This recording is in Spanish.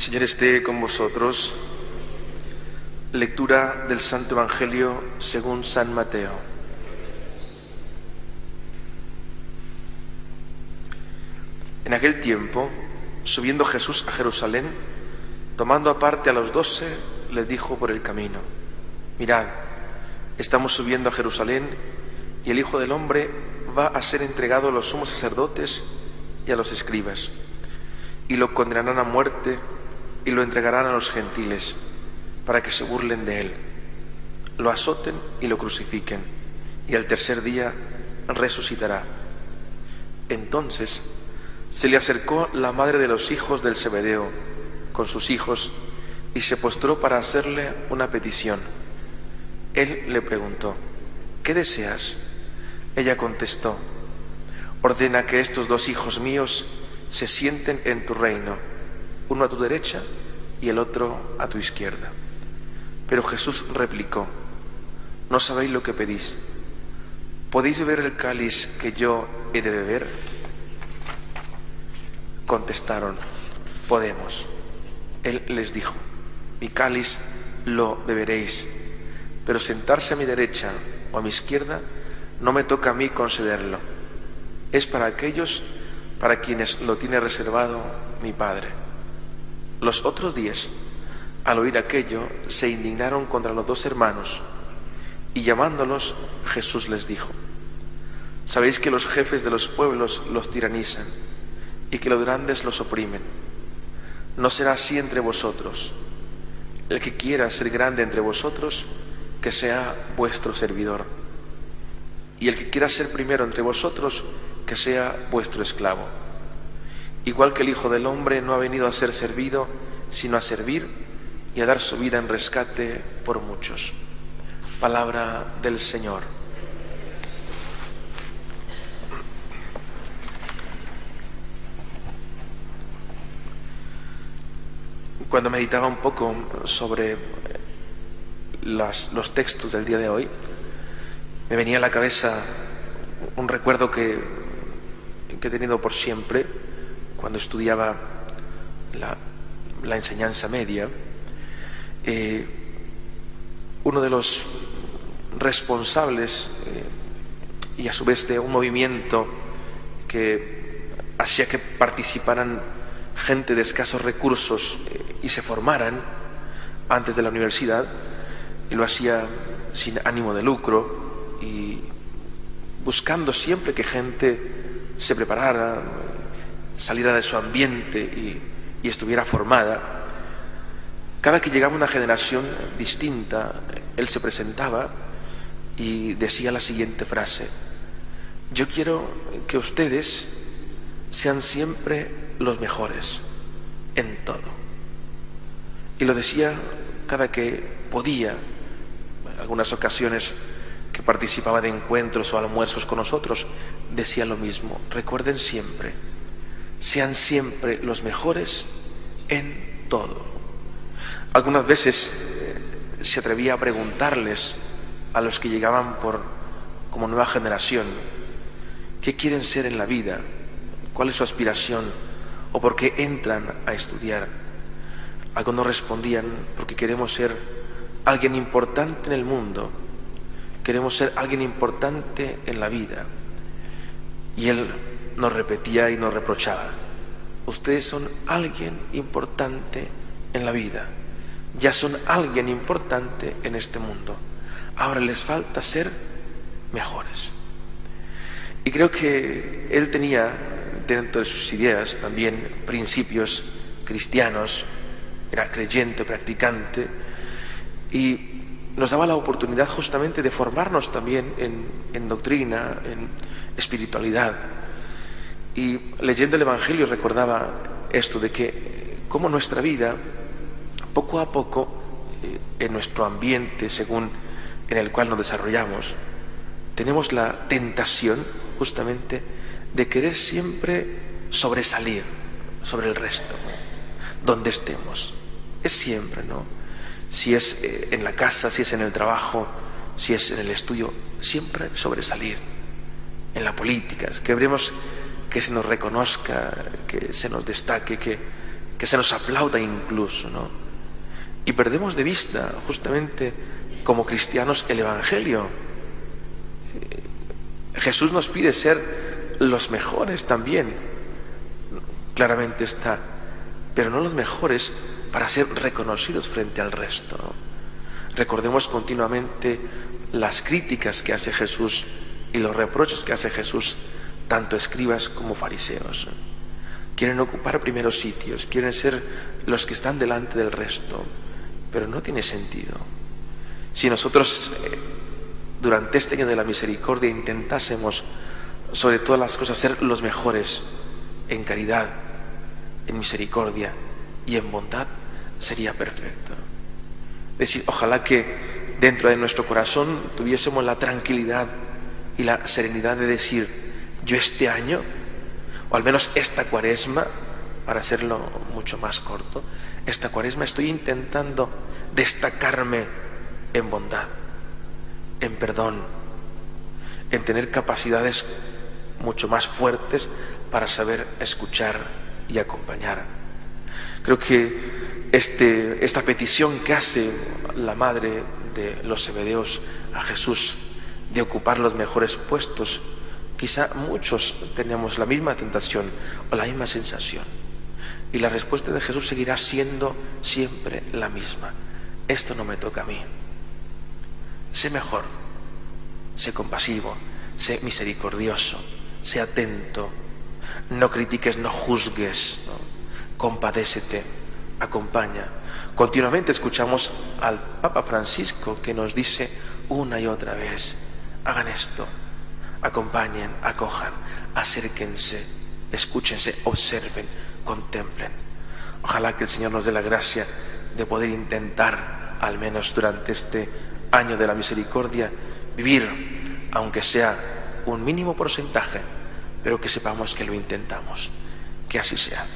Señor esté con vosotros. Lectura del Santo Evangelio según San Mateo. En aquel tiempo, subiendo Jesús a Jerusalén, tomando aparte a los doce, les dijo por el camino, mirad, estamos subiendo a Jerusalén y el Hijo del Hombre va a ser entregado a los sumos sacerdotes y a los escribas, y lo condenarán a muerte y lo entregarán a los gentiles para que se burlen de él, lo azoten y lo crucifiquen, y al tercer día resucitará. Entonces se le acercó la madre de los hijos del Zebedeo con sus hijos y se postró para hacerle una petición. Él le preguntó, ¿qué deseas? Ella contestó, ordena que estos dos hijos míos se sienten en tu reino, uno a tu derecha y el otro a tu izquierda. Pero Jesús replicó, no sabéis lo que pedís. ¿Podéis beber el cáliz que yo he de beber? Contestaron, podemos. Él les dijo, mi cáliz lo beberéis, pero sentarse a mi derecha o a mi izquierda no me toca a mí concederlo. Es para aquellos para quienes lo tiene reservado mi Padre. Los otros días, al oír aquello, se indignaron contra los dos hermanos y llamándolos, Jesús les dijo, Sabéis que los jefes de los pueblos los tiranizan y que los grandes los oprimen. No será así entre vosotros. El que quiera ser grande entre vosotros, que sea vuestro servidor. Y el que quiera ser primero entre vosotros, que sea vuestro esclavo. Igual que el Hijo del Hombre no ha venido a ser servido, sino a servir y a dar su vida en rescate por muchos. Palabra del Señor. Cuando meditaba un poco sobre los textos del día de hoy, me venía a la cabeza un recuerdo que, he tenido por siempre cuando estudiaba la, enseñanza media. Eh, uno de los responsables eh, y a su vez de un movimiento que hacía que participaran gente de escasos recursos eh, y se formaran antes de la universidad, y lo hacía sin ánimo de lucro y buscando siempre que gente se preparara, saliera de su ambiente y, estuviera formada. Cada que llegaba una generación distinta, él se presentaba y decía la siguiente frase, yo quiero que ustedes sean siempre los mejores en todo. Y lo decía cada que podía, en algunas ocasiones que participaba de encuentros o almuerzos con nosotros, decía lo mismo, recuerden siempre, sean siempre los mejores en todo. Algunas veces eh, se atrevía a preguntarles a los que llegaban por como nueva generación, ¿qué quieren ser en la vida? ¿Cuál es su aspiración? ¿O por qué entran a estudiar? Algunos respondían, porque queremos ser alguien importante en el mundo, queremos ser alguien importante en la vida. Y él nos repetía y nos reprochaba, ustedes son alguien importante en la vida, ya son alguien importante en este mundo, ahora les falta ser mejores. Y creo que él tenía dentro de sus ideas también principios cristianos, era creyente, practicante, y nos daba la oportunidad justamente de formarnos también en, en doctrina, en espiritualidad. Y leyendo el Evangelio recordaba esto de que como nuestra vida, poco a poco, eh, en nuestro ambiente, según en el cual nos desarrollamos, tenemos la tentación justamente de querer siempre sobresalir sobre el resto, donde estemos. Es siempre, ¿no? Si es eh, en la casa, si es en el trabajo, si es en el estudio, siempre sobresalir. En la política, queremos que se nos reconozca, que se nos destaque, que, que se nos aplauda incluso, ¿no? Y perdemos de vista justamente como cristianos el Evangelio. Jesús nos pide ser los mejores también, claramente está, pero no los mejores para ser reconocidos frente al resto. Recordemos continuamente las críticas que hace Jesús y los reproches que hace Jesús, tanto escribas como fariseos. Quieren ocupar primeros sitios, quieren ser los que están delante del resto, pero no tiene sentido. Si nosotros eh, durante este año de la misericordia intentásemos sobre todas las cosas ser los mejores en caridad, en misericordia y en bondad, sería perfecto. Es decir, ojalá que dentro de nuestro corazón tuviésemos la tranquilidad y la serenidad de decir, yo este año, o al menos esta cuaresma, para hacerlo mucho más corto, esta cuaresma estoy intentando destacarme en bondad, en perdón, en tener capacidades mucho más fuertes para saber escuchar y acompañar. Creo que este, esta petición que hace la madre de los Zebedeos a Jesús de ocupar los mejores puestos, quizá muchos tenemos la misma tentación o la misma sensación. Y la respuesta de Jesús seguirá siendo siempre la misma. Esto no me toca a mí. Sé mejor, sé compasivo, sé misericordioso, sé atento, no critiques, no juzgues, compadécete, acompaña. Continuamente escuchamos al Papa Francisco que nos dice una y otra vez, hagan esto, acompañen, acojan, acérquense, escúchense, observen, contemplen. Ojalá que el Señor nos dé la gracia de poder intentar, al menos durante este año de la misericordia, vivir, aunque sea un mínimo porcentaje, pero que sepamos que lo intentamos. Que así sea.